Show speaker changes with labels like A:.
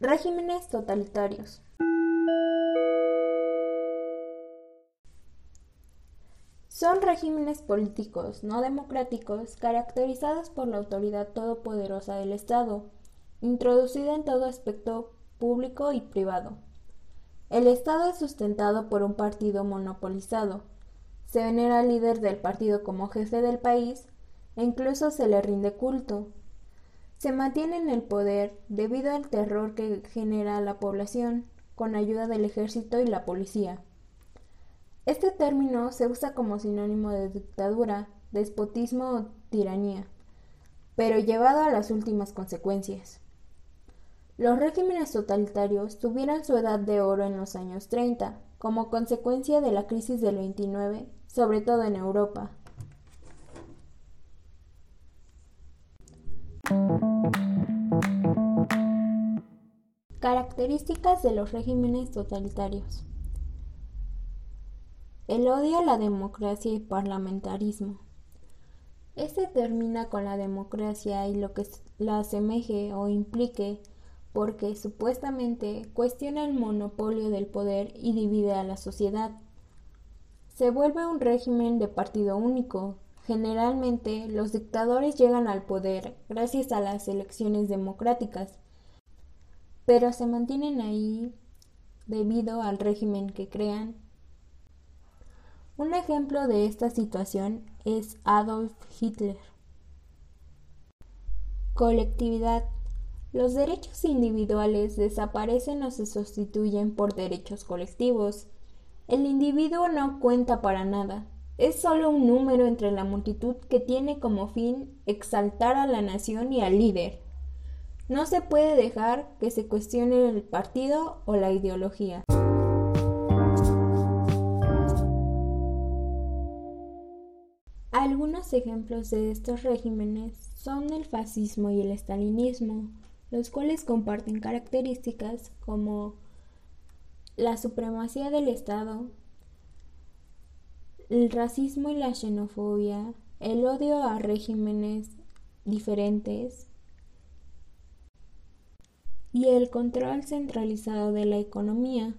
A: Regímenes totalitarios. Son regímenes políticos no democráticos caracterizados por la autoridad todopoderosa del Estado, introducida en todo aspecto público y privado. El Estado es sustentado por un partido monopolizado. Se venera al líder del partido como jefe del país e incluso se le rinde culto. Se mantiene en el poder debido al terror que genera la población con ayuda del ejército y la policía. Este término se usa como sinónimo de dictadura, despotismo o tiranía, pero llevado a las últimas consecuencias. Los regímenes totalitarios tuvieron su edad de oro en los años 30, como consecuencia de la crisis del 29, sobre todo en Europa. Características de los regímenes totalitarios. El odio a la democracia y parlamentarismo. Este termina con la democracia y lo que la asemeje o implique porque supuestamente cuestiona el monopolio del poder y divide a la sociedad. Se vuelve un régimen de partido único. Generalmente los dictadores llegan al poder gracias a las elecciones democráticas, pero se mantienen ahí debido al régimen que crean un ejemplo de esta situación es Adolf Hitler. Colectividad. Los derechos individuales desaparecen o se sustituyen por derechos colectivos. El individuo no cuenta para nada. Es solo un número entre la multitud que tiene como fin exaltar a la nación y al líder. No se puede dejar que se cuestione el partido o la ideología. Algunos ejemplos de estos regímenes son el fascismo y el estalinismo, los cuales comparten características como la supremacía del Estado, el racismo y la xenofobia, el odio a regímenes diferentes y el control centralizado de la economía.